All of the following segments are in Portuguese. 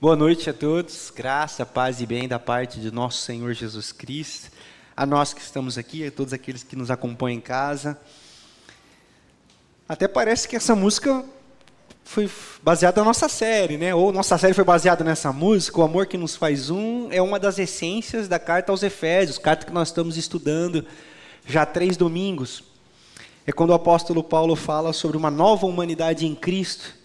Boa noite a todos, graça, paz e bem da parte de nosso Senhor Jesus Cristo, a nós que estamos aqui, a todos aqueles que nos acompanham em casa. Até parece que essa música foi baseada na nossa série, né? Ou nossa série foi baseada nessa música, O Amor que nos faz um, é uma das essências da carta aos Efésios, carta que nós estamos estudando já há três domingos. É quando o apóstolo Paulo fala sobre uma nova humanidade em Cristo,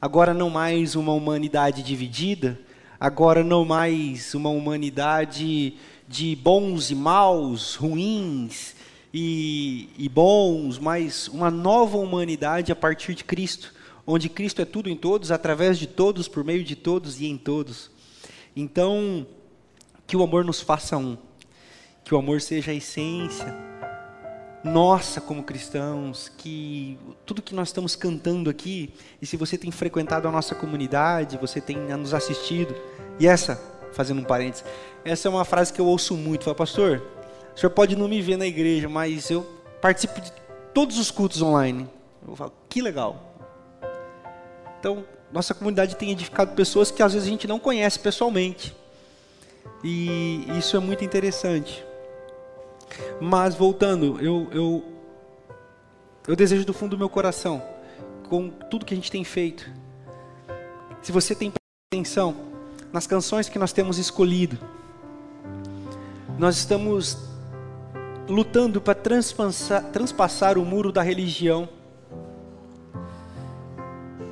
agora não mais uma humanidade dividida, agora não mais uma humanidade de bons e maus, ruins e, e bons, mas uma nova humanidade a partir de Cristo, onde Cristo é tudo em todos, através de todos, por meio de todos e em todos. Então, que o amor nos faça um, que o amor seja a essência nossa como cristãos, que tudo que nós estamos cantando aqui, e se você tem frequentado a nossa comunidade, você tem nos assistido, e essa, fazendo um parênteses, essa é uma frase que eu ouço muito, fala, pastor, o senhor pode não me ver na igreja, mas eu participo de todos os cultos online. Eu falo, que legal. Então, nossa comunidade tem edificado pessoas que às vezes a gente não conhece pessoalmente. E isso é muito interessante. Mas voltando, eu, eu, eu desejo do fundo do meu coração, com tudo que a gente tem feito, se você tem atenção nas canções que nós temos escolhido, nós estamos lutando para transpassar, transpassar o muro da religião.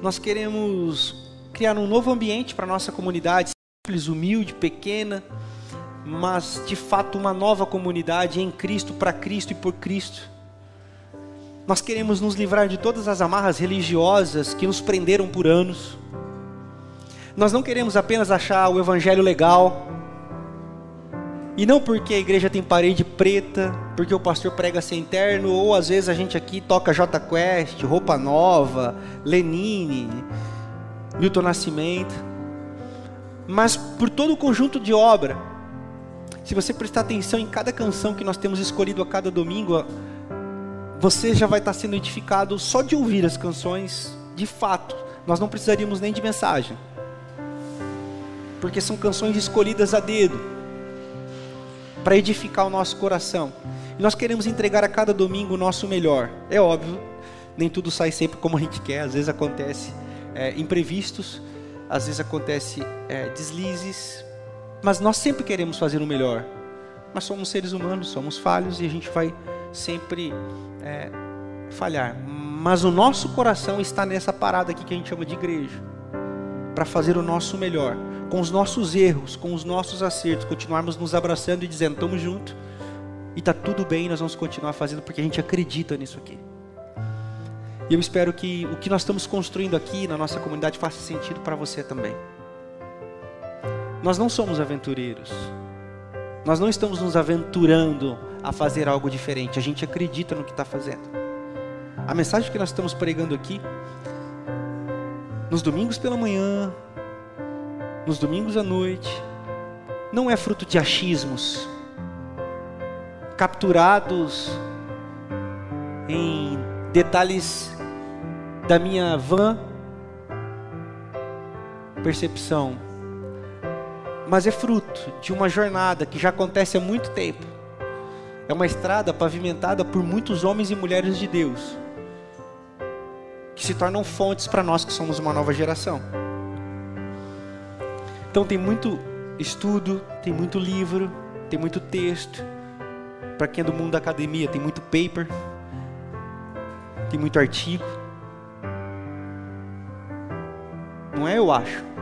Nós queremos criar um novo ambiente para nossa comunidade, simples, humilde, pequena, mas de fato uma nova comunidade em Cristo, para Cristo e por Cristo. Nós queremos nos livrar de todas as amarras religiosas que nos prenderam por anos. Nós não queremos apenas achar o evangelho legal. E não porque a igreja tem parede preta, porque o pastor prega sem terno, ou às vezes a gente aqui toca J Quest, Roupa Nova, Lenine, Milton Nascimento. Mas por todo o conjunto de obra se você prestar atenção em cada canção que nós temos escolhido a cada domingo, você já vai estar sendo edificado só de ouvir as canções, de fato. Nós não precisaríamos nem de mensagem. Porque são canções escolhidas a dedo para edificar o nosso coração. E nós queremos entregar a cada domingo o nosso melhor. É óbvio, nem tudo sai sempre como a gente quer, às vezes acontece é, imprevistos, às vezes acontece é, deslizes, mas nós sempre queremos fazer o melhor. Mas somos seres humanos, somos falhos e a gente vai sempre é, falhar. Mas o nosso coração está nessa parada aqui que a gente chama de igreja para fazer o nosso melhor, com os nossos erros, com os nossos acertos, continuarmos nos abraçando e dizendo: estamos juntos e está tudo bem, nós vamos continuar fazendo porque a gente acredita nisso aqui. E eu espero que o que nós estamos construindo aqui na nossa comunidade faça sentido para você também. Nós não somos aventureiros. Nós não estamos nos aventurando a fazer algo diferente. A gente acredita no que está fazendo. A mensagem que nós estamos pregando aqui, nos domingos pela manhã, nos domingos à noite, não é fruto de achismos, capturados em detalhes da minha vã percepção mas é fruto de uma jornada que já acontece há muito tempo. É uma estrada pavimentada por muitos homens e mulheres de Deus, que se tornam fontes para nós que somos uma nova geração. Então tem muito estudo, tem muito livro, tem muito texto. Para quem é do mundo da academia, tem muito paper, tem muito artigo. Não é, eu acho.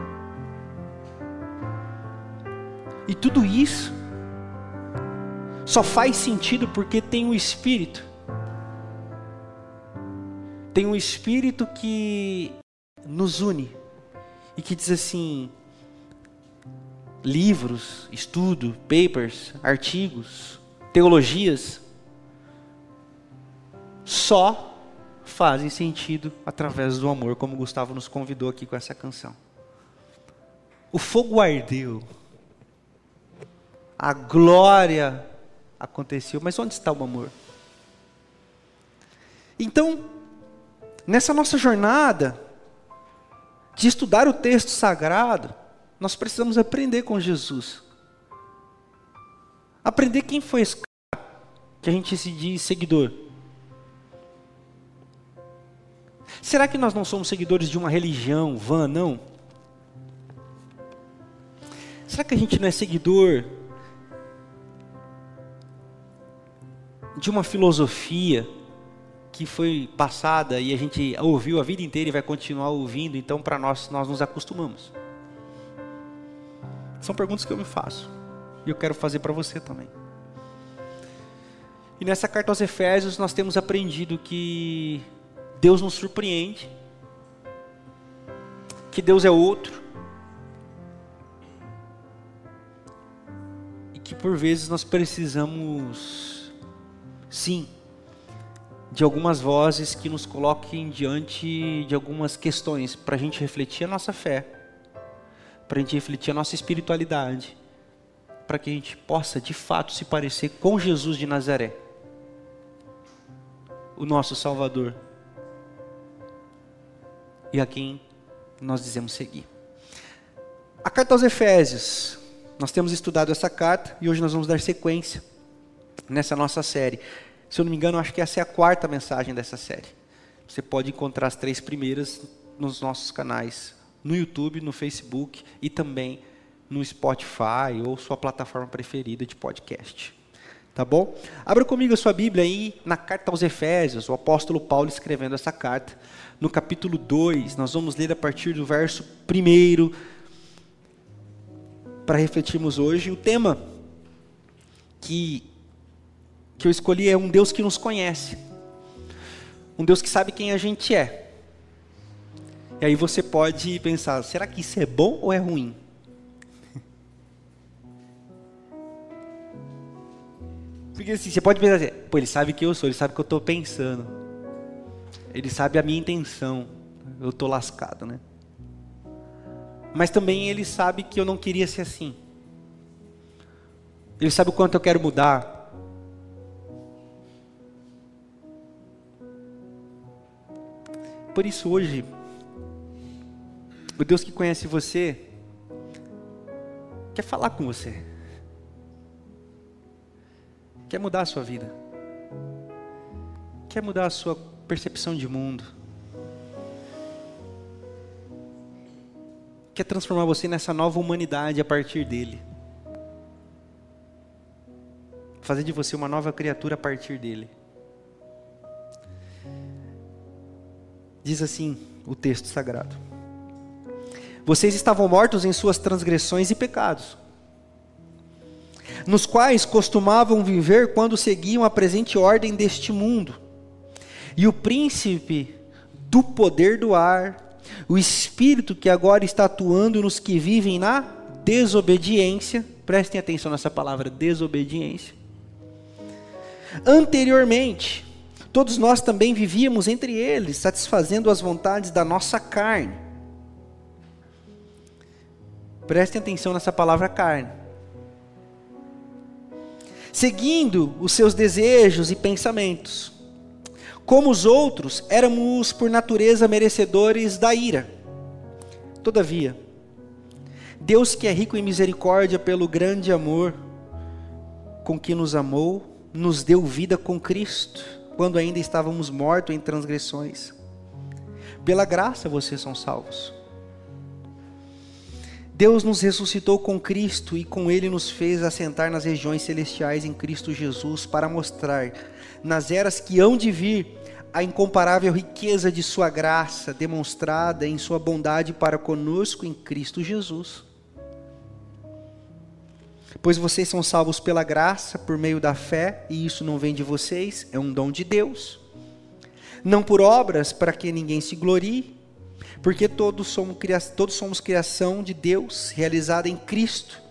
E tudo isso só faz sentido porque tem um espírito. Tem um espírito que nos une e que diz assim: livros, estudo, papers, artigos, teologias só fazem sentido através do amor, como Gustavo nos convidou aqui com essa canção. O fogo ardeu a glória aconteceu, mas onde está o amor? Então, nessa nossa jornada de estudar o texto sagrado, nós precisamos aprender com Jesus. Aprender quem foi esse cara que a gente se diz seguidor. Será que nós não somos seguidores de uma religião vã, não? Será que a gente não é seguidor de uma filosofia que foi passada e a gente ouviu a vida inteira e vai continuar ouvindo, então para nós nós nos acostumamos? São perguntas que eu me faço e eu quero fazer para você também. E nessa carta aos Efésios nós temos aprendido que Deus nos surpreende, que Deus é outro, e que por vezes nós precisamos, sim, de algumas vozes que nos coloquem diante de algumas questões para a gente refletir a nossa fé, para a gente refletir a nossa espiritualidade, para que a gente possa de fato se parecer com Jesus de Nazaré, o nosso Salvador e a quem nós dizemos seguir. A carta aos Efésios. Nós temos estudado essa carta e hoje nós vamos dar sequência nessa nossa série. Se eu não me engano, acho que essa é a quarta mensagem dessa série. Você pode encontrar as três primeiras nos nossos canais, no YouTube, no Facebook e também no Spotify ou sua plataforma preferida de podcast. Tá bom? Abra comigo a sua Bíblia aí na carta aos Efésios, o apóstolo Paulo escrevendo essa carta no capítulo 2. Nós vamos ler a partir do verso 1 para refletirmos hoje. O tema que, que eu escolhi é um Deus que nos conhece, um Deus que sabe quem a gente é. E aí você pode pensar: será que isso é bom ou é ruim? Porque assim, você pode pensar assim, pô, ele sabe quem eu sou, ele sabe o que eu estou pensando. Ele sabe a minha intenção. Eu estou lascado, né? Mas também ele sabe que eu não queria ser assim. Ele sabe o quanto eu quero mudar. Por isso hoje, o Deus que conhece você quer falar com você. Quer mudar a sua vida. Quer mudar a sua percepção de mundo. Quer transformar você nessa nova humanidade a partir dele. Fazer de você uma nova criatura a partir dele. Diz assim o texto sagrado: Vocês estavam mortos em suas transgressões e pecados, nos quais costumavam viver quando seguiam a presente ordem deste mundo e o príncipe do poder do ar, o espírito que agora está atuando nos que vivem na desobediência, prestem atenção nessa palavra, desobediência. Anteriormente, todos nós também vivíamos entre eles, satisfazendo as vontades da nossa carne. Prestem atenção nessa palavra carne. Seguindo os seus desejos e pensamentos. Como os outros, éramos por natureza merecedores da ira. Todavia, Deus que é rico em misericórdia pelo grande amor com que nos amou, nos deu vida com Cristo, quando ainda estávamos mortos em transgressões. Pela graça vocês são salvos. Deus nos ressuscitou com Cristo e com Ele nos fez assentar nas regiões celestiais em Cristo Jesus para mostrar nas eras que hão de vir, a incomparável riqueza de Sua graça demonstrada em Sua bondade para conosco em Cristo Jesus. Pois vocês são salvos pela graça, por meio da fé, e isso não vem de vocês, é um dom de Deus. Não por obras, para que ninguém se glorie, porque todos somos, todos somos criação de Deus, realizada em Cristo,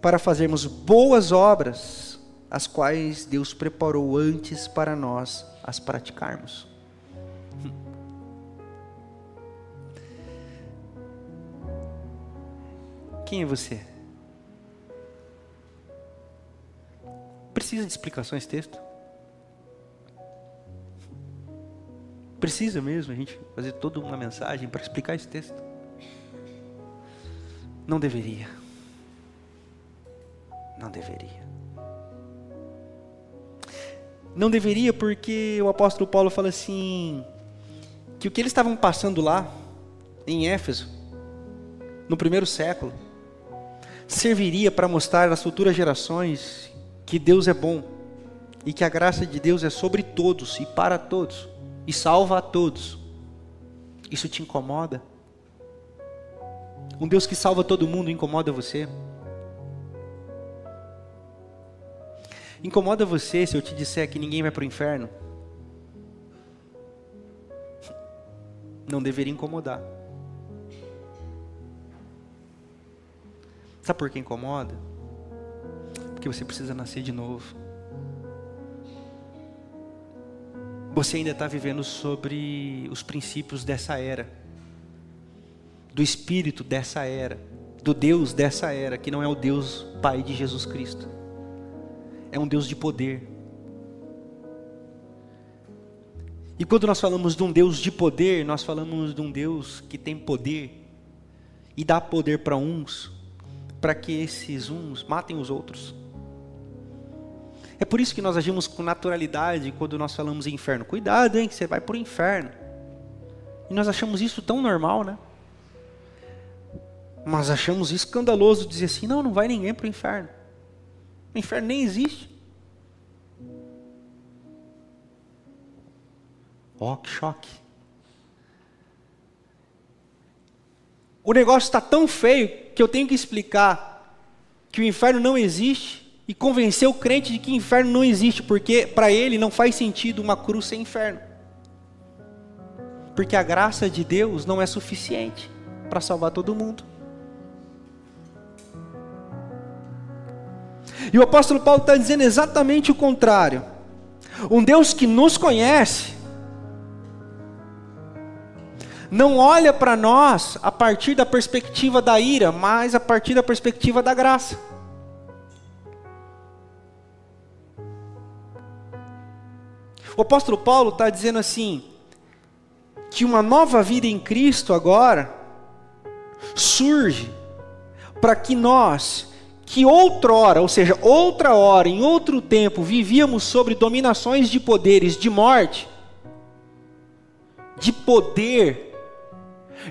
para fazermos boas obras, as quais Deus preparou antes para nós as praticarmos. Quem é você? Precisa de explicações texto? Precisa mesmo a gente fazer toda uma mensagem para explicar esse texto? Não deveria. Não deveria. Não deveria porque o apóstolo Paulo fala assim: que o que eles estavam passando lá, em Éfeso, no primeiro século, serviria para mostrar às futuras gerações que Deus é bom e que a graça de Deus é sobre todos e para todos e salva a todos. Isso te incomoda? Um Deus que salva todo mundo incomoda você? Incomoda você se eu te disser que ninguém vai para o inferno? Não deveria incomodar. Sabe por que incomoda? Porque você precisa nascer de novo. Você ainda está vivendo sobre os princípios dessa era, do espírito dessa era, do Deus dessa era, que não é o Deus Pai de Jesus Cristo é um Deus de poder. E quando nós falamos de um Deus de poder, nós falamos de um Deus que tem poder e dá poder para uns, para que esses uns matem os outros. É por isso que nós agimos com naturalidade quando nós falamos em inferno. Cuidado, hein, que você vai para o inferno. E nós achamos isso tão normal, né? Mas achamos escandaloso dizer assim: não, não vai ninguém para o inferno. O inferno nem existe. Oh, que choque. O negócio está tão feio que eu tenho que explicar que o inferno não existe e convencer o crente de que inferno não existe, porque para ele não faz sentido uma cruz sem inferno. Porque a graça de Deus não é suficiente para salvar todo mundo. E o apóstolo Paulo está dizendo exatamente o contrário. Um Deus que nos conhece, não olha para nós a partir da perspectiva da ira, mas a partir da perspectiva da graça. O apóstolo Paulo está dizendo assim: que uma nova vida em Cristo agora surge para que nós que outrora, ou seja, outra hora, em outro tempo, vivíamos sobre dominações de poderes de morte, de poder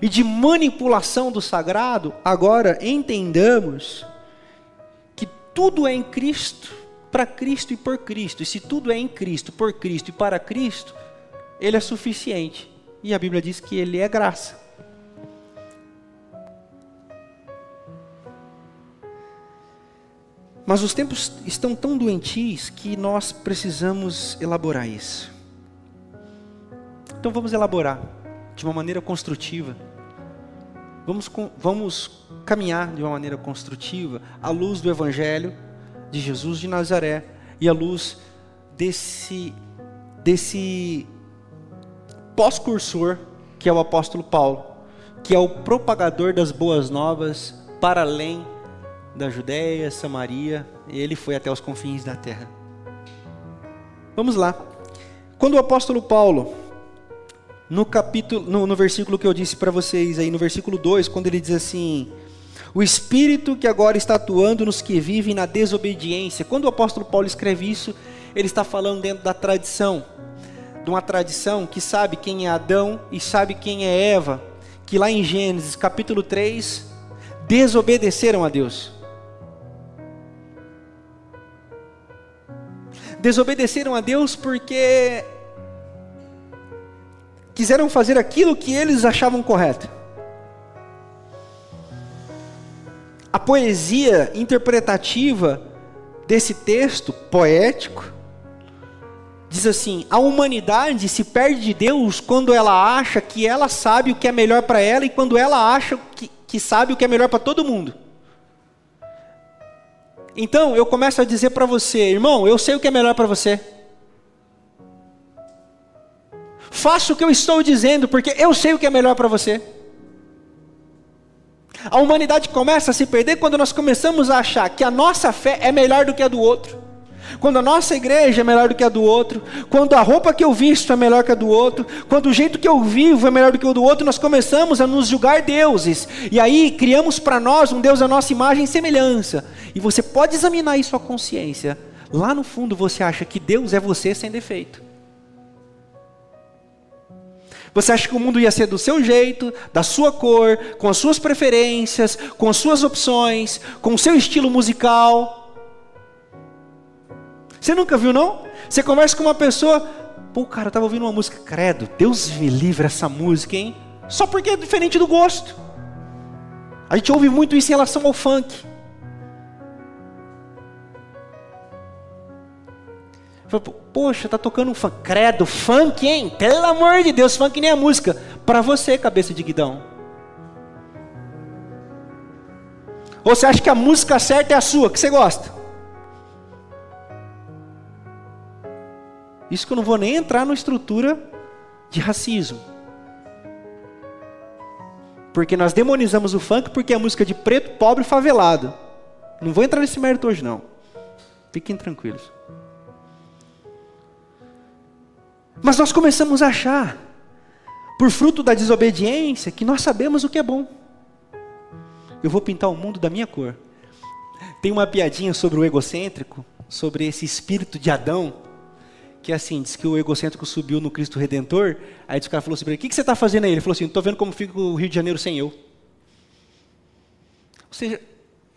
e de manipulação do sagrado, agora entendamos que tudo é em Cristo, para Cristo e por Cristo. E se tudo é em Cristo, por Cristo e para Cristo, Ele é suficiente. E a Bíblia diz que Ele é graça. Mas os tempos estão tão doentios que nós precisamos elaborar isso. Então vamos elaborar de uma maneira construtiva. Vamos, vamos caminhar de uma maneira construtiva à luz do Evangelho de Jesus de Nazaré e à luz desse, desse pós-cursor que é o apóstolo Paulo, que é o propagador das boas novas para além da Judéia, Samaria, e ele foi até os confins da terra. Vamos lá. Quando o apóstolo Paulo, no capítulo, no, no versículo que eu disse para vocês aí, no versículo 2, quando ele diz assim: O espírito que agora está atuando nos que vivem na desobediência. Quando o apóstolo Paulo escreve isso, ele está falando dentro da tradição, de uma tradição que sabe quem é Adão e sabe quem é Eva, que lá em Gênesis capítulo 3 desobedeceram a Deus. desobedeceram a Deus porque quiseram fazer aquilo que eles achavam correto. A poesia interpretativa desse texto poético diz assim: a humanidade se perde de Deus quando ela acha que ela sabe o que é melhor para ela e quando ela acha que, que sabe o que é melhor para todo mundo. Então eu começo a dizer para você, irmão, eu sei o que é melhor para você. Faça o que eu estou dizendo, porque eu sei o que é melhor para você. A humanidade começa a se perder quando nós começamos a achar que a nossa fé é melhor do que a do outro. Quando a nossa igreja é melhor do que a do outro, quando a roupa que eu visto é melhor que a do outro, quando o jeito que eu vivo é melhor do que o do outro, nós começamos a nos julgar deuses. E aí criamos para nós um Deus à nossa imagem e semelhança. E você pode examinar isso a consciência. Lá no fundo você acha que Deus é você sem defeito. Você acha que o mundo ia ser do seu jeito, da sua cor, com as suas preferências, com as suas opções, com o seu estilo musical. Você nunca viu, não? Você conversa com uma pessoa, pô, cara, eu estava ouvindo uma música, credo, Deus me livre essa música, hein? Só porque é diferente do gosto. A gente ouve muito isso em relação ao funk. Poxa, tá tocando um funk. Credo, funk, hein? Pelo amor de Deus, funk nem a música. Para você, cabeça de guidão. Ou você acha que a música certa é a sua, que você gosta? Isso que eu não vou nem entrar na estrutura de racismo. Porque nós demonizamos o funk porque é música de preto, pobre, favelado. Não vou entrar nesse mérito hoje não. Fiquem tranquilos. Mas nós começamos a achar, por fruto da desobediência, que nós sabemos o que é bom. Eu vou pintar o mundo da minha cor. Tem uma piadinha sobre o egocêntrico, sobre esse espírito de Adão, que é assim, diz que o egocêntrico subiu no Cristo Redentor, aí o cara falou assim, o que, que você está fazendo aí? Ele falou assim, estou vendo como fica o Rio de Janeiro sem eu. Ou seja,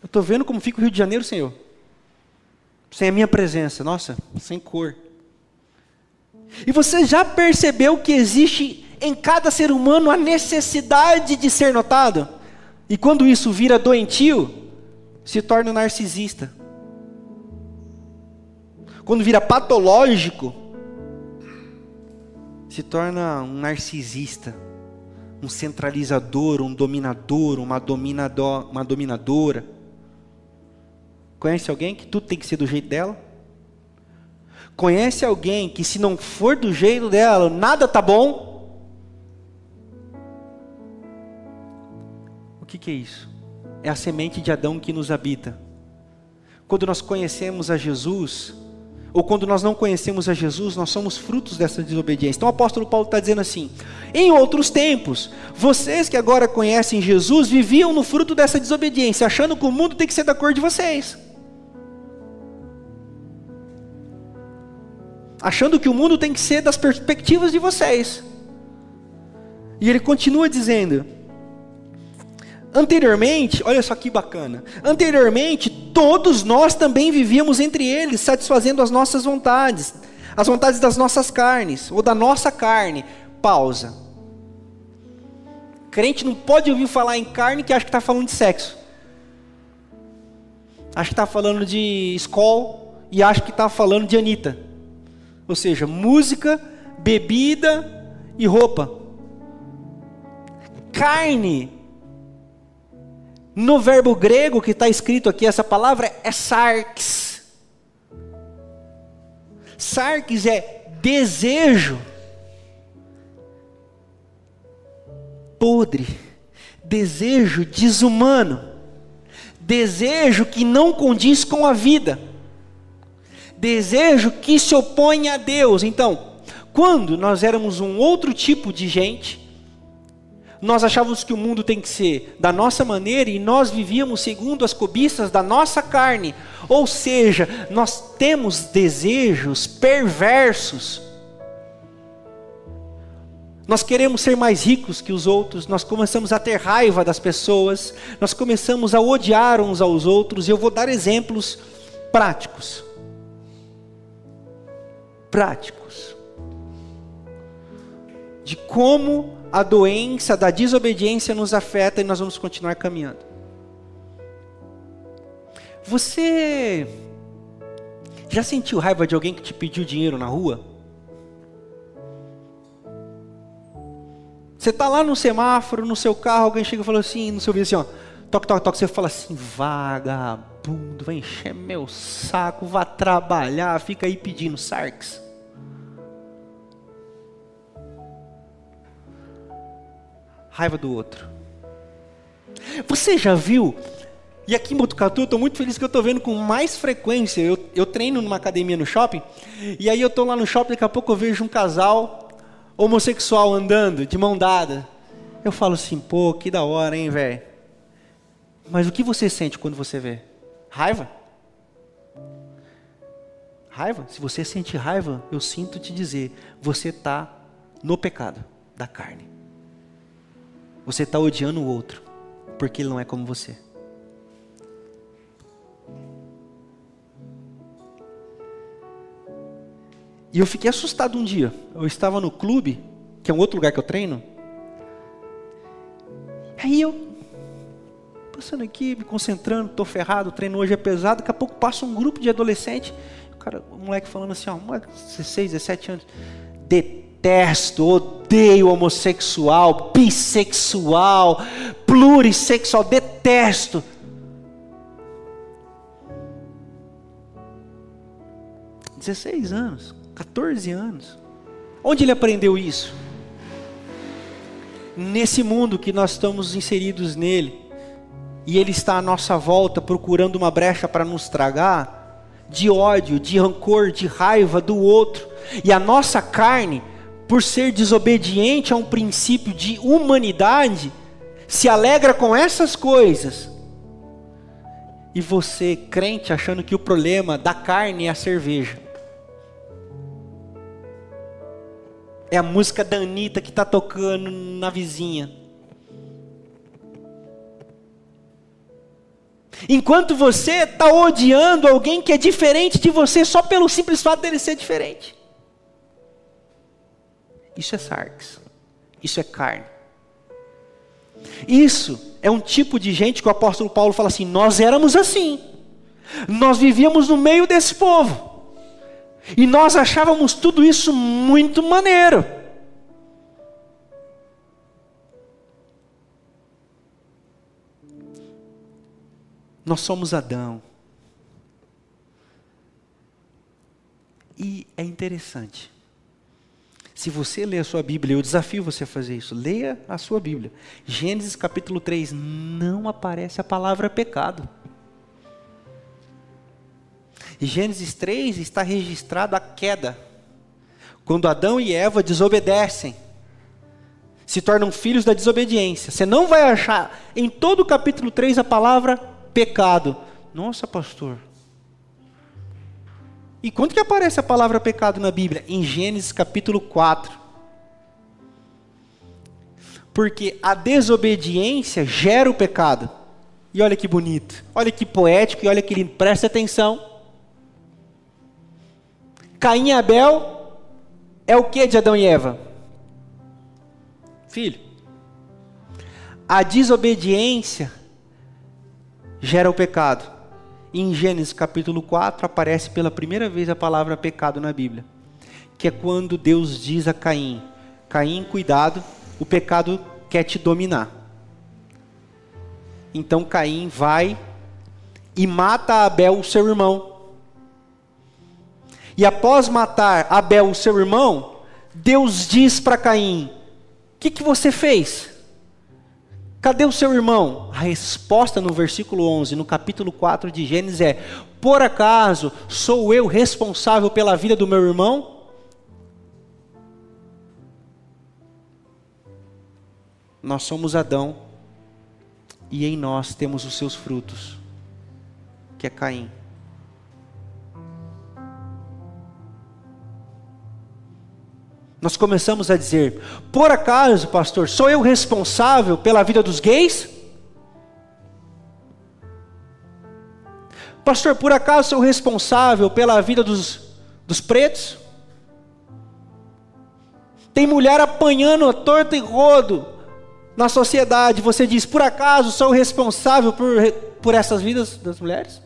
eu estou vendo como fica o Rio de Janeiro sem eu. Sem a minha presença, nossa, sem cor. E você já percebeu que existe em cada ser humano a necessidade de ser notado? E quando isso vira doentio, se torna narcisista quando vira patológico, se torna um narcisista, um centralizador, um dominador, uma, dominador, uma dominadora. Conhece alguém que tudo tem que ser do jeito dela? Conhece alguém que se não for do jeito dela, nada tá bom? O que, que é isso? É a semente de Adão que nos habita. Quando nós conhecemos a Jesus, ou quando nós não conhecemos a Jesus, nós somos frutos dessa desobediência. Então o apóstolo Paulo está dizendo assim: em outros tempos, vocês que agora conhecem Jesus viviam no fruto dessa desobediência, achando que o mundo tem que ser da cor de vocês. Achando que o mundo tem que ser das perspectivas de vocês. E ele continua dizendo: Anteriormente, olha só que bacana. Anteriormente, todos nós também vivíamos entre eles, satisfazendo as nossas vontades, as vontades das nossas carnes, ou da nossa carne. Pausa. Crente não pode ouvir falar em carne que acha que está falando de sexo. Acha que está falando de escola e acha que está falando de Anitta. Ou seja, música, bebida e roupa. Carne no verbo grego que está escrito aqui, essa palavra é sarx. Sarx é desejo. Podre. Desejo desumano. Desejo que não condiz com a vida. Desejo que se opõe a Deus. Então, quando nós éramos um outro tipo de gente, nós achávamos que o mundo tem que ser da nossa maneira e nós vivíamos segundo as cobiças da nossa carne. Ou seja, nós temos desejos perversos. Nós queremos ser mais ricos que os outros, nós começamos a ter raiva das pessoas, nós começamos a odiar uns aos outros, e eu vou dar exemplos práticos. Práticos. De como a doença da desobediência nos afeta e nós vamos continuar caminhando. Você já sentiu raiva de alguém que te pediu dinheiro na rua? Você está lá no semáforo, no seu carro, alguém chega e fala assim, no seu vídeo assim, ó, toque, toque, toque, você fala assim, vagabundo, vai encher meu saco, vá trabalhar, fica aí pedindo sarx. Raiva do outro. Você já viu E aqui em Botucatu, eu estou muito feliz que eu estou vendo com mais frequência. Eu, eu treino numa academia no shopping, e aí eu estou lá no shopping, daqui a pouco eu vejo um casal homossexual andando, de mão dada. Eu falo assim, pô, que da hora, hein, velho? Mas o que você sente quando você vê? Raiva? Raiva? Se você sente raiva, eu sinto te dizer, você está no pecado da carne. Você está odiando o outro, porque ele não é como você. E eu fiquei assustado um dia. Eu estava no clube, que é um outro lugar que eu treino. Aí eu, passando aqui, me concentrando, estou ferrado, o treino hoje é pesado. Daqui a pouco passa um grupo de adolescente. O cara, o moleque falando assim, ó, 16, 17 anos. Detesto, odeio homossexual, bissexual, plurissexual, detesto. Dezesseis anos. 14 anos. Onde ele aprendeu isso? Nesse mundo que nós estamos inseridos nele, e ele está à nossa volta procurando uma brecha para nos tragar, de ódio, de rancor, de raiva do outro, e a nossa carne, por ser desobediente a um princípio de humanidade, se alegra com essas coisas. E você, crente, achando que o problema da carne é a cerveja. É a música da Anitta que está tocando na vizinha. Enquanto você está odiando alguém que é diferente de você só pelo simples fato dele ser diferente. Isso é sarx. Isso é carne. Isso é um tipo de gente que o apóstolo Paulo fala assim: nós éramos assim. Nós vivíamos no meio desse povo. E nós achávamos tudo isso muito maneiro. Nós somos Adão. E é interessante. Se você ler a sua Bíblia, eu desafio você a fazer isso. Leia a sua Bíblia. Gênesis capítulo 3, não aparece a palavra pecado. Em Gênesis 3 está registrada a queda. Quando Adão e Eva desobedecem, se tornam filhos da desobediência. Você não vai achar em todo o capítulo 3 a palavra pecado. Nossa, pastor. E quando que aparece a palavra pecado na Bíblia? Em Gênesis capítulo 4. Porque a desobediência gera o pecado. E olha que bonito, olha que poético e olha que lindo. Presta atenção. Caim e Abel é o que de Adão e Eva? Filho. A desobediência gera o pecado. Em Gênesis capítulo 4 aparece pela primeira vez a palavra pecado na Bíblia, que é quando Deus diz a Caim: Caim, cuidado, o pecado quer te dominar. Então Caim vai e mata Abel, seu irmão. E após matar Abel, seu irmão, Deus diz para Caim: O que, que você fez? Cadê o seu irmão? A resposta no versículo 11, no capítulo 4 de Gênesis é: Por acaso sou eu responsável pela vida do meu irmão? Nós somos Adão e em nós temos os seus frutos, que é Caim. Nós começamos a dizer: por acaso, pastor, sou eu responsável pela vida dos gays? Pastor, por acaso sou responsável pela vida dos, dos pretos? Tem mulher apanhando a torta e rodo na sociedade. Você diz, por acaso sou responsável por, por essas vidas das mulheres?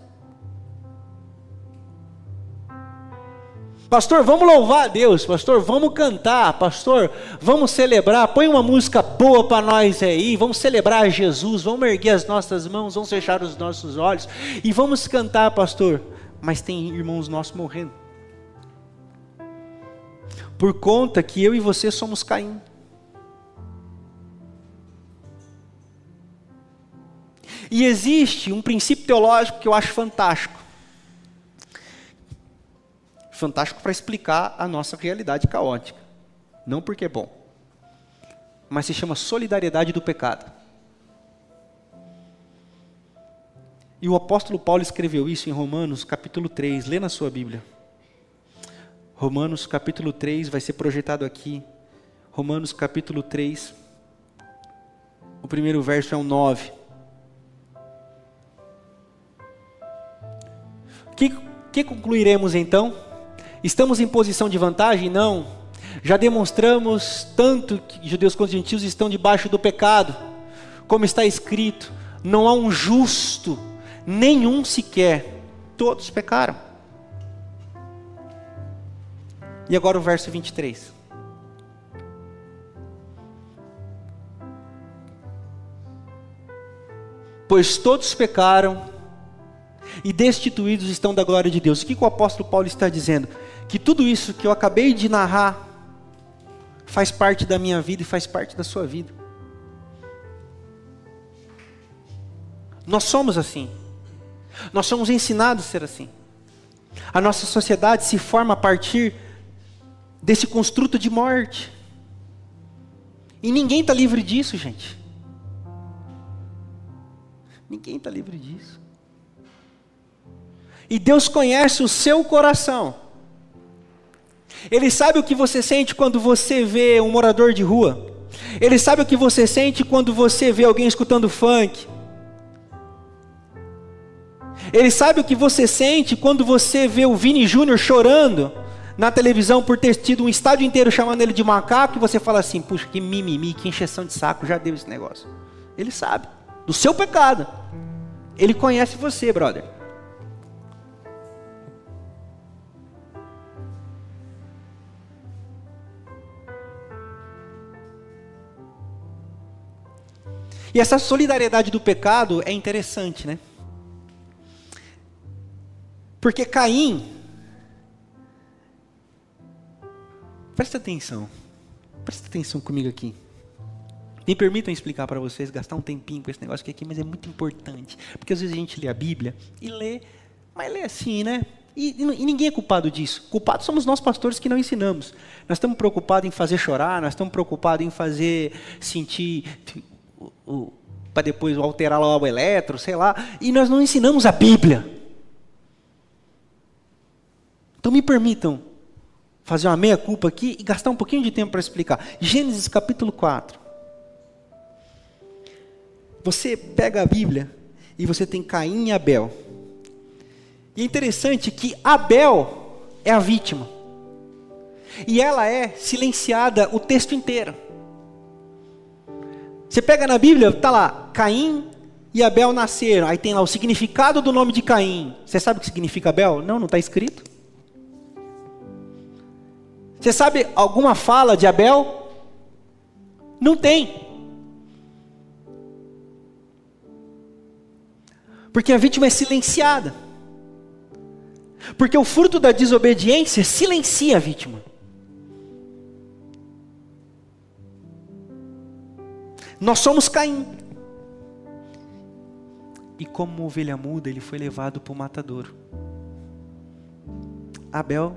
Pastor, vamos louvar a Deus. Pastor, vamos cantar. Pastor, vamos celebrar. Põe uma música boa para nós aí. Vamos celebrar Jesus. Vamos erguer as nossas mãos. Vamos fechar os nossos olhos. E vamos cantar, pastor. Mas tem irmãos nossos morrendo. Por conta que eu e você somos Caim. E existe um princípio teológico que eu acho fantástico. Fantástico para explicar a nossa realidade caótica. Não porque é bom, mas se chama solidariedade do pecado. E o apóstolo Paulo escreveu isso em Romanos, capítulo 3. Lê na sua Bíblia. Romanos, capítulo 3, vai ser projetado aqui. Romanos, capítulo 3. O primeiro verso é o 9. O que, que concluiremos então? Estamos em posição de vantagem? Não. Já demonstramos tanto que judeus quanto gentios estão debaixo do pecado. Como está escrito, não há um justo nenhum sequer, todos pecaram. E agora o verso 23. Pois todos pecaram e destituídos estão da glória de Deus. O que, que o apóstolo Paulo está dizendo? Que tudo isso que eu acabei de narrar faz parte da minha vida e faz parte da sua vida. Nós somos assim. Nós somos ensinados a ser assim. A nossa sociedade se forma a partir desse construto de morte. E ninguém está livre disso, gente. Ninguém está livre disso. E Deus conhece o seu coração. Ele sabe o que você sente quando você vê um morador de rua. Ele sabe o que você sente quando você vê alguém escutando funk. Ele sabe o que você sente quando você vê o Vini Júnior chorando na televisão por ter tido um estádio inteiro chamando ele de macaco e você fala assim: puxa, que mimimi, que encheção de saco, já deu esse negócio. Ele sabe do seu pecado. Ele conhece você, brother. E essa solidariedade do pecado é interessante, né? Porque Caim, presta atenção, presta atenção comigo aqui. Me permitam explicar para vocês, gastar um tempinho com esse negócio aqui, mas é muito importante. Porque às vezes a gente lê a Bíblia e lê, mas lê assim, né? E, e, ninguém é culpado disso. Culpados somos nós pastores que não ensinamos. Nós estamos preocupados em fazer chorar, nós estamos preocupados em fazer sentir o, para depois alterar lá o eletro, sei lá. E nós não ensinamos a Bíblia. Então me permitam fazer uma meia-culpa aqui e gastar um pouquinho de tempo para explicar. Gênesis capítulo 4. Você pega a Bíblia e você tem Caim e Abel. E é interessante que Abel é a vítima. E ela é silenciada o texto inteiro. Você pega na Bíblia, está lá, Caim e Abel nasceram. Aí tem lá o significado do nome de Caim. Você sabe o que significa Abel? Não, não está escrito. Você sabe alguma fala de Abel? Não tem. Porque a vítima é silenciada. Porque o fruto da desobediência silencia a vítima. Nós somos Caim. E como ovelha muda, ele foi levado para o matadouro. Abel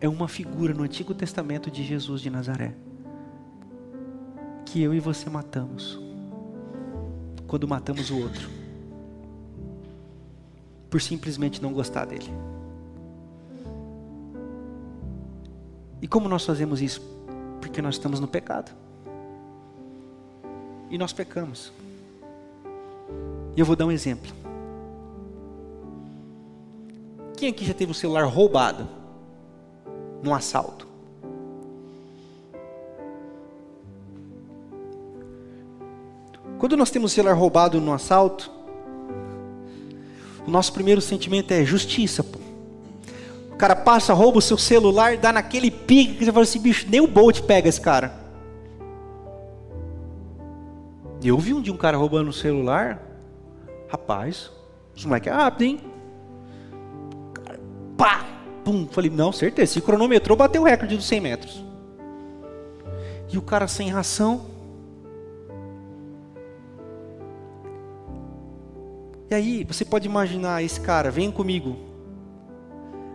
é uma figura no Antigo Testamento de Jesus de Nazaré. Que eu e você matamos. Quando matamos o outro. Por simplesmente não gostar dele. E como nós fazemos isso? Porque nós estamos no pecado. E nós pecamos. E eu vou dar um exemplo. Quem aqui já teve o celular roubado? num assalto. Quando nós temos o celular roubado no assalto, o nosso primeiro sentimento é justiça. Pô. O cara passa, rouba o seu celular, dá naquele pique que você fala assim, bicho, nem o Bolt pega esse cara. Eu vi um de um cara roubando o celular, rapaz, os moleques é rápido, hein? Pá! Pum, falei, não, certeza. Se cronometrou, bateu o recorde dos 100 metros. E o cara sem ração. E aí, você pode imaginar esse cara, vem comigo.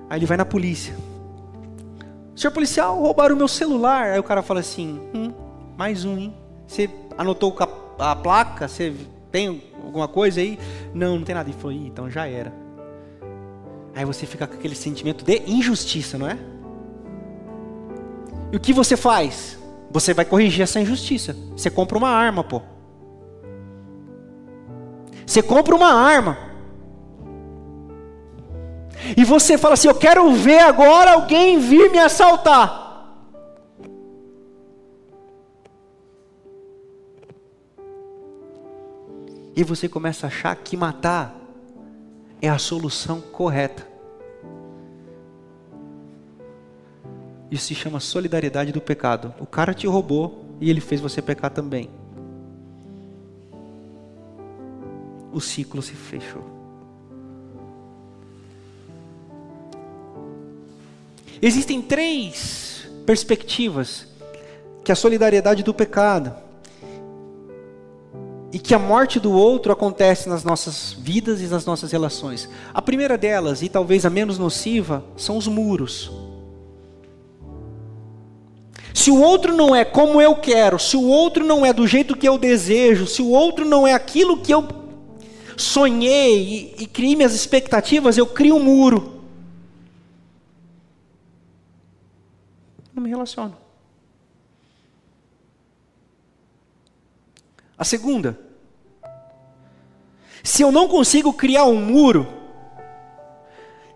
Aí ele vai na polícia. Senhor policial, roubaram o meu celular. Aí o cara fala assim: hum, mais um, hein? Você anotou a placa? Você tem alguma coisa aí? Não, não tem nada. Ele falou: então já era. Aí você fica com aquele sentimento de injustiça, não é? E o que você faz? Você vai corrigir essa injustiça. Você compra uma arma, pô. Você compra uma arma. E você fala assim: Eu quero ver agora alguém vir me assaltar. E você começa a achar que matar é a solução correta. Isso se chama solidariedade do pecado. O cara te roubou e ele fez você pecar também. O ciclo se fechou. Existem três perspectivas que a solidariedade do pecado e que a morte do outro acontece nas nossas vidas e nas nossas relações. A primeira delas, e talvez a menos nociva, são os muros. Se o outro não é como eu quero, se o outro não é do jeito que eu desejo, se o outro não é aquilo que eu sonhei e, e criei minhas expectativas, eu crio um muro. Não me relaciono. A segunda, se eu não consigo criar um muro,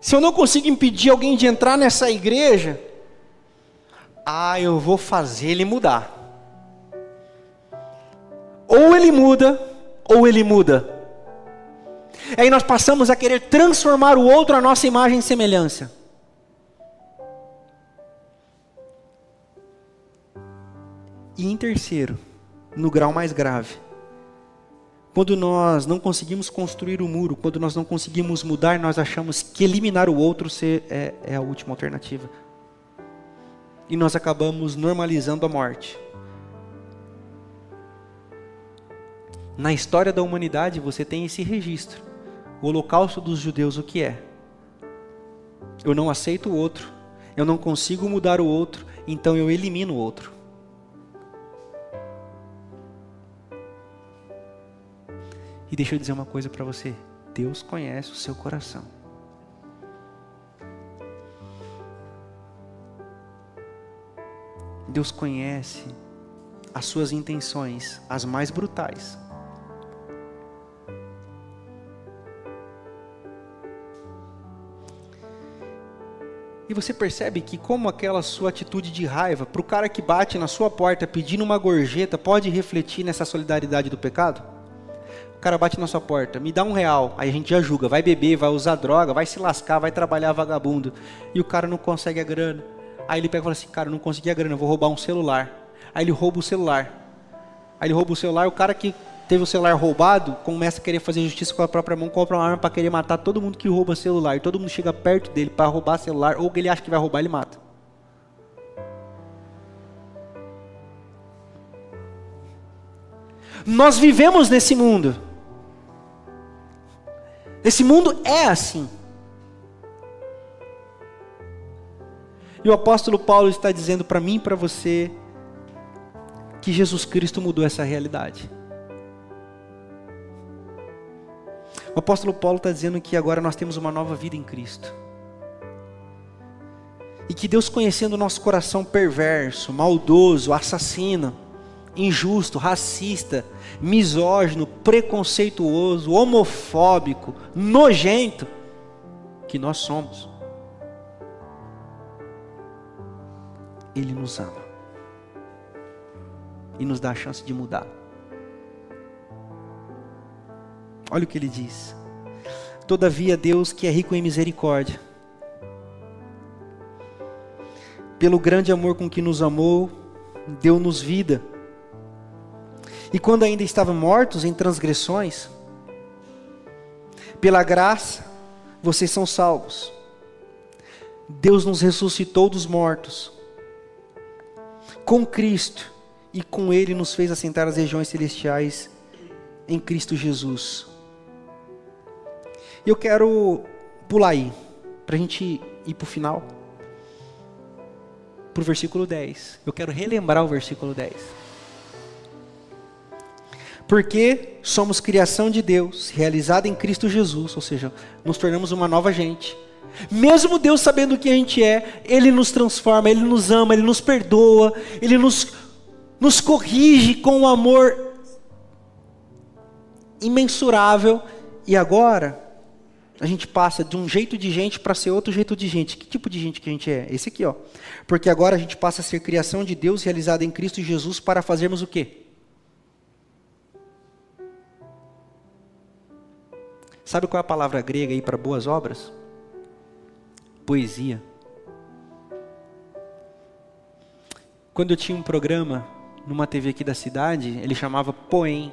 se eu não consigo impedir alguém de entrar nessa igreja, ah, eu vou fazer ele mudar. Ou ele muda, ou ele muda. Aí nós passamos a querer transformar o outro à nossa imagem e semelhança. E em terceiro, no grau mais grave, quando nós não conseguimos construir o muro, quando nós não conseguimos mudar, nós achamos que eliminar o outro é, é a última alternativa e nós acabamos normalizando a morte. Na história da humanidade você tem esse registro. O holocausto dos judeus o que é? Eu não aceito o outro, eu não consigo mudar o outro, então eu elimino o outro. E deixa eu dizer uma coisa para você: Deus conhece o seu coração. Deus conhece as suas intenções, as mais brutais. E você percebe que, como aquela sua atitude de raiva, para o cara que bate na sua porta pedindo uma gorjeta, pode refletir nessa solidariedade do pecado? O cara bate na sua porta, me dá um real, aí a gente já julga, vai beber, vai usar droga, vai se lascar, vai trabalhar vagabundo, e o cara não consegue a grana. Aí ele pega e fala assim, cara, não consegui a grana, vou roubar um celular. Aí ele rouba o celular. Aí ele rouba o celular, o cara que teve o celular roubado começa a querer fazer justiça com a própria mão, compra uma arma para querer matar todo mundo que rouba celular. E todo mundo chega perto dele para roubar celular, ou ele acha que vai roubar, ele mata. Nós vivemos nesse mundo. Esse mundo é assim. E o apóstolo Paulo está dizendo para mim e para você que Jesus Cristo mudou essa realidade. O apóstolo Paulo está dizendo que agora nós temos uma nova vida em Cristo. E que Deus, conhecendo o nosso coração perverso, maldoso, assassino, injusto, racista, misógino, preconceituoso, homofóbico, nojento, que nós somos, Ele nos ama e nos dá a chance de mudar. Olha o que ele diz. Todavia, Deus, que é rico em misericórdia, pelo grande amor com que nos amou, deu-nos vida. E quando ainda estávamos mortos em transgressões, pela graça, vocês são salvos. Deus nos ressuscitou dos mortos com Cristo e com Ele nos fez assentar as regiões celestiais em Cristo Jesus. E eu quero pular aí, para a gente ir para o final. Para o versículo 10. Eu quero relembrar o versículo 10. Porque somos criação de Deus, realizada em Cristo Jesus, ou seja, nos tornamos uma nova gente. Mesmo Deus sabendo o que a gente é, Ele nos transforma, Ele nos ama, Ele nos perdoa, Ele nos, nos corrige com um amor imensurável. E agora, a gente passa de um jeito de gente para ser outro jeito de gente. Que tipo de gente que a gente é? Esse aqui, ó. Porque agora a gente passa a ser criação de Deus realizada em Cristo Jesus para fazermos o quê? Sabe qual é a palavra grega aí para boas obras? Poesia. Quando eu tinha um programa numa TV aqui da cidade, ele chamava Poem.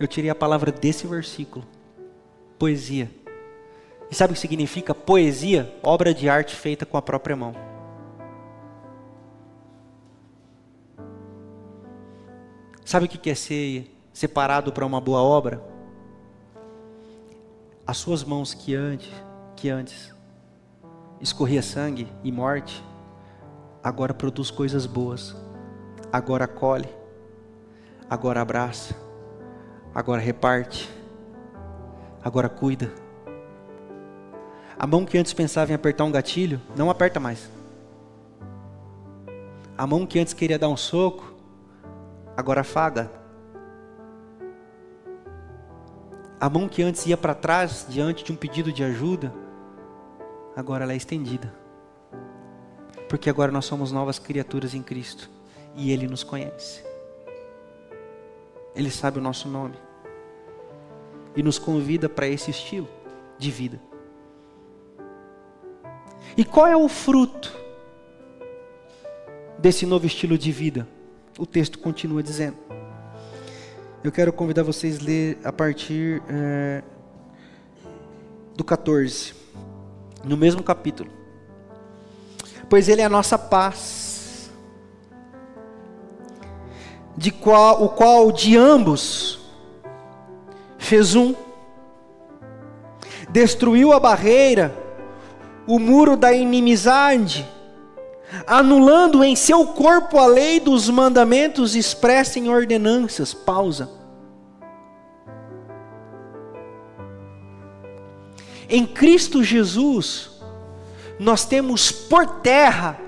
Eu tirei a palavra desse versículo poesia. E sabe o que significa poesia? Obra de arte feita com a própria mão. Sabe o que é ser separado para uma boa obra? As suas mãos que antes, que antes escorria sangue e morte, agora produz coisas boas. Agora acolhe, agora abraça, agora reparte agora cuida. A mão que antes pensava em apertar um gatilho, não aperta mais. A mão que antes queria dar um soco, agora afaga. A mão que antes ia para trás diante de um pedido de ajuda, agora ela é estendida. Porque agora nós somos novas criaturas em Cristo e Ele nos conhece. Ele sabe o nosso nome e nos convida para esse estilo de vida. E qual é o fruto desse novo estilo de vida? O texto continua dizendo. Eu quero convidar vocês a ler a partir é, do 14, no mesmo capítulo. Pois ele é a nossa paz, de qual, o qual de ambos fez um, destruiu a barreira, o muro da inimizade, anulando em seu corpo a lei dos mandamentos expressa em ordenanças. Pausa. Em Cristo Jesus, nós temos por terra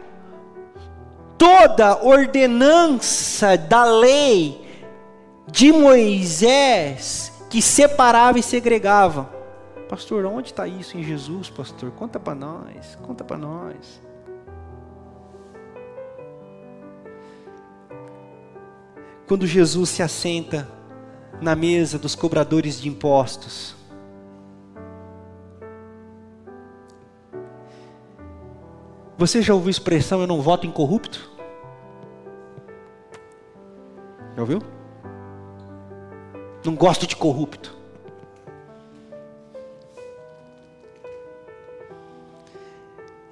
toda ordenança da lei de Moisés que separava e segregava. Pastor, onde está isso em Jesus, pastor? Conta para nós, conta para nós. Quando Jesus se assenta na mesa dos cobradores de impostos, Você já ouviu a expressão eu não voto em corrupto? Já ouviu? Não gosto de corrupto.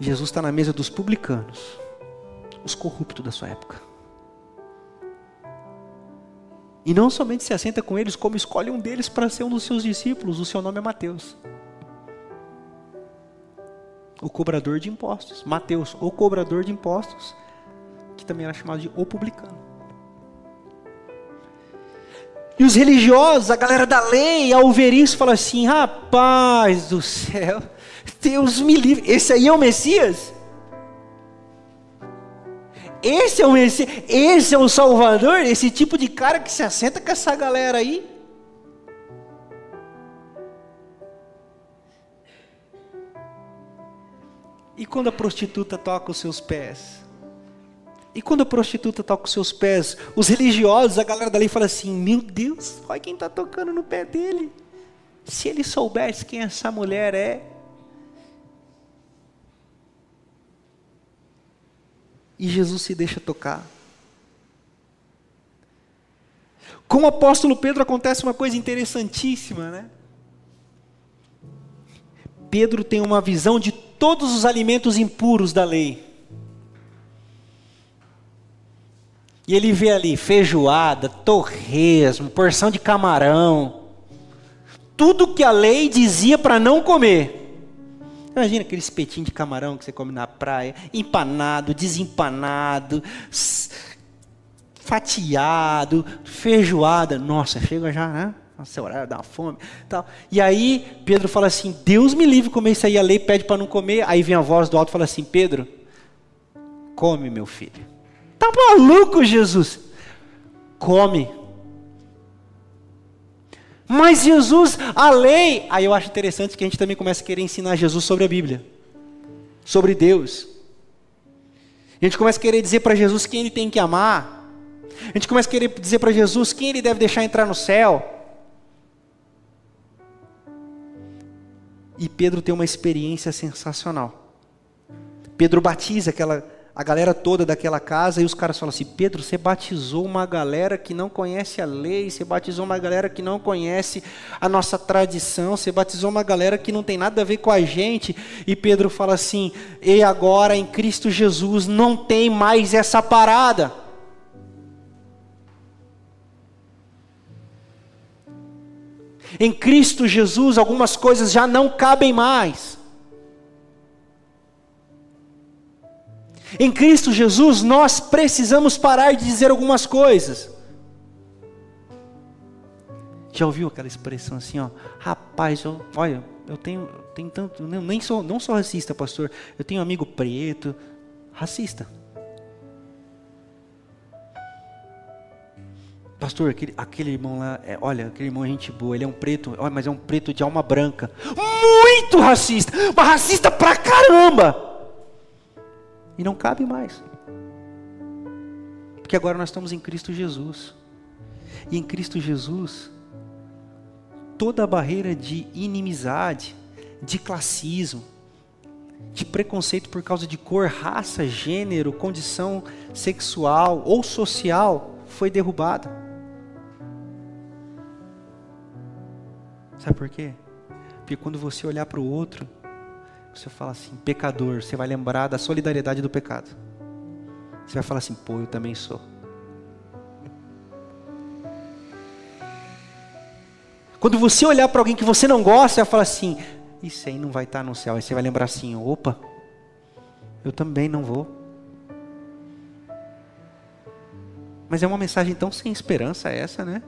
Jesus está na mesa dos publicanos, os corruptos da sua época. E não somente se assenta com eles, como escolhe um deles para ser um dos seus discípulos. O seu nome é Mateus. O cobrador de impostos. Mateus, o cobrador de impostos, que também era chamado de o publicano. E os religiosos, a galera da lei, ao ver isso, fala assim: rapaz do céu, Deus me livre, esse aí é o Messias? Esse é o Messias, esse é o Salvador, esse tipo de cara que se assenta com essa galera aí. E quando a prostituta toca os seus pés? E quando a prostituta toca os seus pés, os religiosos, a galera dali fala assim: Meu Deus, olha quem está tocando no pé dele. Se ele soubesse quem essa mulher é. E Jesus se deixa tocar. Com o apóstolo Pedro acontece uma coisa interessantíssima, né? Pedro tem uma visão de todos os alimentos impuros da lei. E ele vê ali feijoada, torresmo, porção de camarão. tudo que a lei dizia para não comer. Imagina aquele espetinho de camarão que você come na praia, empanado, desempanado, fatiado, feijoada. Nossa, chega já, né? Nossa, horário dá uma fome. Tal. E aí Pedro fala assim: Deus me livre comer isso aí. A lei pede para não comer. Aí vem a voz do alto e fala assim: Pedro, come, meu filho. Tá maluco, Jesus? Come. Mas Jesus, a lei. Aí eu acho interessante que a gente também começa a querer ensinar Jesus sobre a Bíblia, sobre Deus. A gente começa a querer dizer para Jesus quem ele tem que amar. A gente começa a querer dizer para Jesus quem ele deve deixar entrar no céu. E Pedro tem uma experiência sensacional. Pedro batiza aquela a galera toda daquela casa e os caras falam assim: Pedro, você batizou uma galera que não conhece a lei, você batizou uma galera que não conhece a nossa tradição, você batizou uma galera que não tem nada a ver com a gente. E Pedro fala assim: e agora em Cristo Jesus não tem mais essa parada. Em Cristo Jesus algumas coisas já não cabem mais. Em Cristo Jesus, nós precisamos parar de dizer algumas coisas. Já ouviu aquela expressão assim, ó? Rapaz, eu, olha, eu tenho, tenho tanto, não, nem sou, não sou racista, pastor. Eu tenho um amigo preto, racista. Pastor, aquele, aquele irmão lá, é, olha, aquele irmão é gente boa, ele é um preto, olha, mas é um preto de alma branca. Muito racista, mas racista pra caramba. E não cabe mais. Porque agora nós estamos em Cristo Jesus. E em Cristo Jesus, toda a barreira de inimizade, de classismo, de preconceito por causa de cor, raça, gênero, condição sexual ou social foi derrubada. Sabe por quê? Porque quando você olhar para o outro, você fala assim, pecador, você vai lembrar da solidariedade do pecado. Você vai falar assim, pô, eu também sou. Quando você olhar para alguém que você não gosta, você vai falar assim, isso aí não vai estar no céu. Aí você vai lembrar assim, opa, eu também não vou. Mas é uma mensagem tão sem esperança essa, né?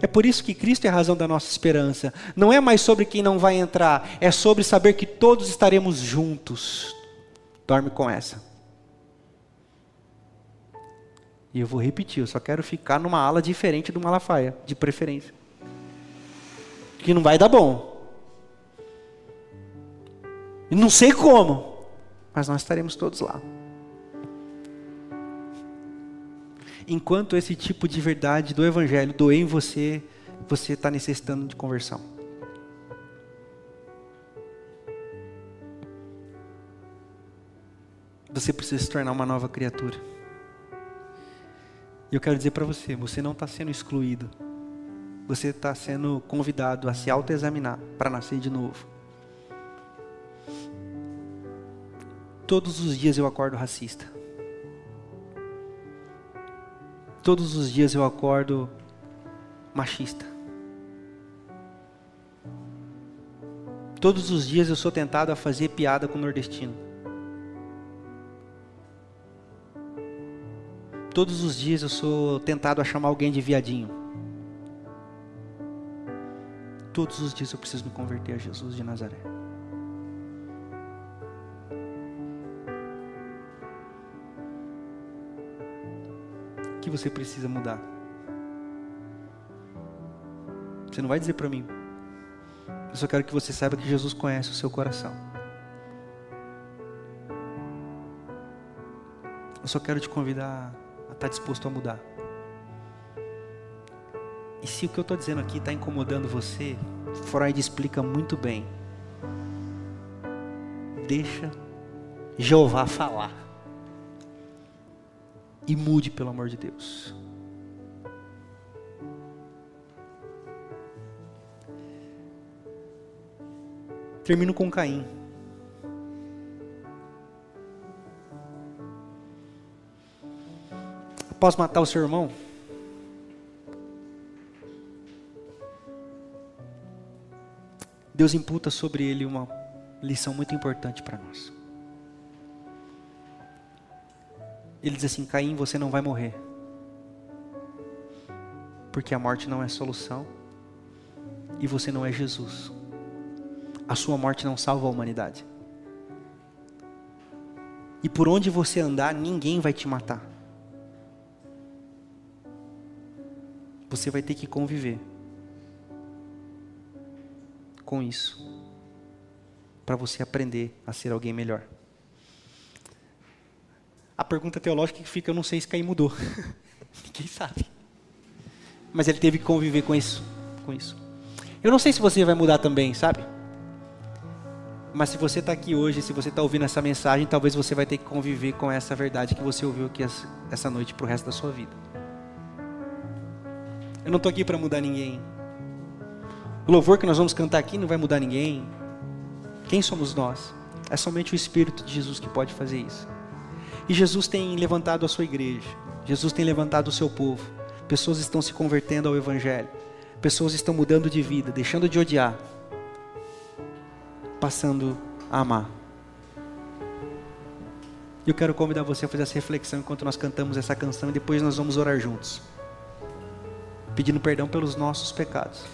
É por isso que Cristo é a razão da nossa esperança. Não é mais sobre quem não vai entrar, é sobre saber que todos estaremos juntos. Dorme com essa. E eu vou repetir, eu só quero ficar numa ala diferente do Malafaia, de preferência. Que não vai dar bom. Não sei como, mas nós estaremos todos lá. Enquanto esse tipo de verdade do Evangelho doer em você, você está necessitando de conversão. Você precisa se tornar uma nova criatura. E eu quero dizer para você: você não está sendo excluído. Você está sendo convidado a se autoexaminar para nascer de novo. Todos os dias eu acordo racista. Todos os dias eu acordo machista. Todos os dias eu sou tentado a fazer piada com o nordestino. Todos os dias eu sou tentado a chamar alguém de viadinho. Todos os dias eu preciso me converter a Jesus de Nazaré. Que você precisa mudar? Você não vai dizer para mim. Eu só quero que você saiba que Jesus conhece o seu coração. Eu só quero te convidar a estar tá disposto a mudar. E se o que eu estou dizendo aqui está incomodando você, Freud explica muito bem. Deixa Jeová falar e mude, pelo amor de Deus. Termino com Caim. Após matar o seu irmão, Deus imputa sobre ele uma lição muito importante para nós. Ele diz assim: Caim, você não vai morrer. Porque a morte não é solução e você não é Jesus. A sua morte não salva a humanidade. E por onde você andar, ninguém vai te matar. Você vai ter que conviver com isso para você aprender a ser alguém melhor. A pergunta teológica que fica, eu não sei se Caim mudou. Ninguém sabe. Mas ele teve que conviver com isso, com isso. Eu não sei se você vai mudar também, sabe? Mas se você está aqui hoje, se você está ouvindo essa mensagem, talvez você vai ter que conviver com essa verdade que você ouviu aqui essa noite para o resto da sua vida. Eu não estou aqui para mudar ninguém. O louvor que nós vamos cantar aqui não vai mudar ninguém. Quem somos nós? É somente o Espírito de Jesus que pode fazer isso. E Jesus tem levantado a sua igreja. Jesus tem levantado o seu povo. Pessoas estão se convertendo ao Evangelho. Pessoas estão mudando de vida, deixando de odiar, passando a amar. Eu quero convidar você a fazer essa reflexão enquanto nós cantamos essa canção e depois nós vamos orar juntos, pedindo perdão pelos nossos pecados,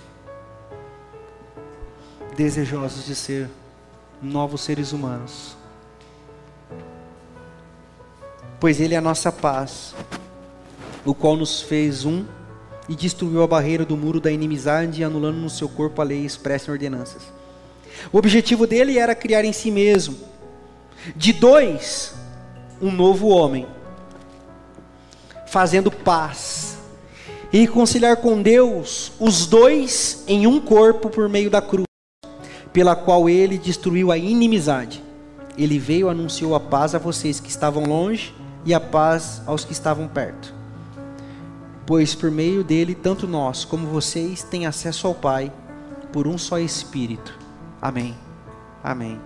desejosos de ser novos seres humanos, pois Ele é a nossa paz, o qual nos fez um e destruiu a barreira do muro da inimizade, anulando no seu corpo a lei expressa em ordenanças. O objetivo dele era criar em si mesmo, de dois, um novo homem, fazendo paz e reconciliar com Deus os dois em um corpo por meio da cruz, pela qual ele destruiu a inimizade. Ele veio e anunciou a paz a vocês que estavam longe e a paz aos que estavam perto pois por meio dele, tanto nós como vocês têm acesso ao Pai por um só Espírito. Amém. Amém.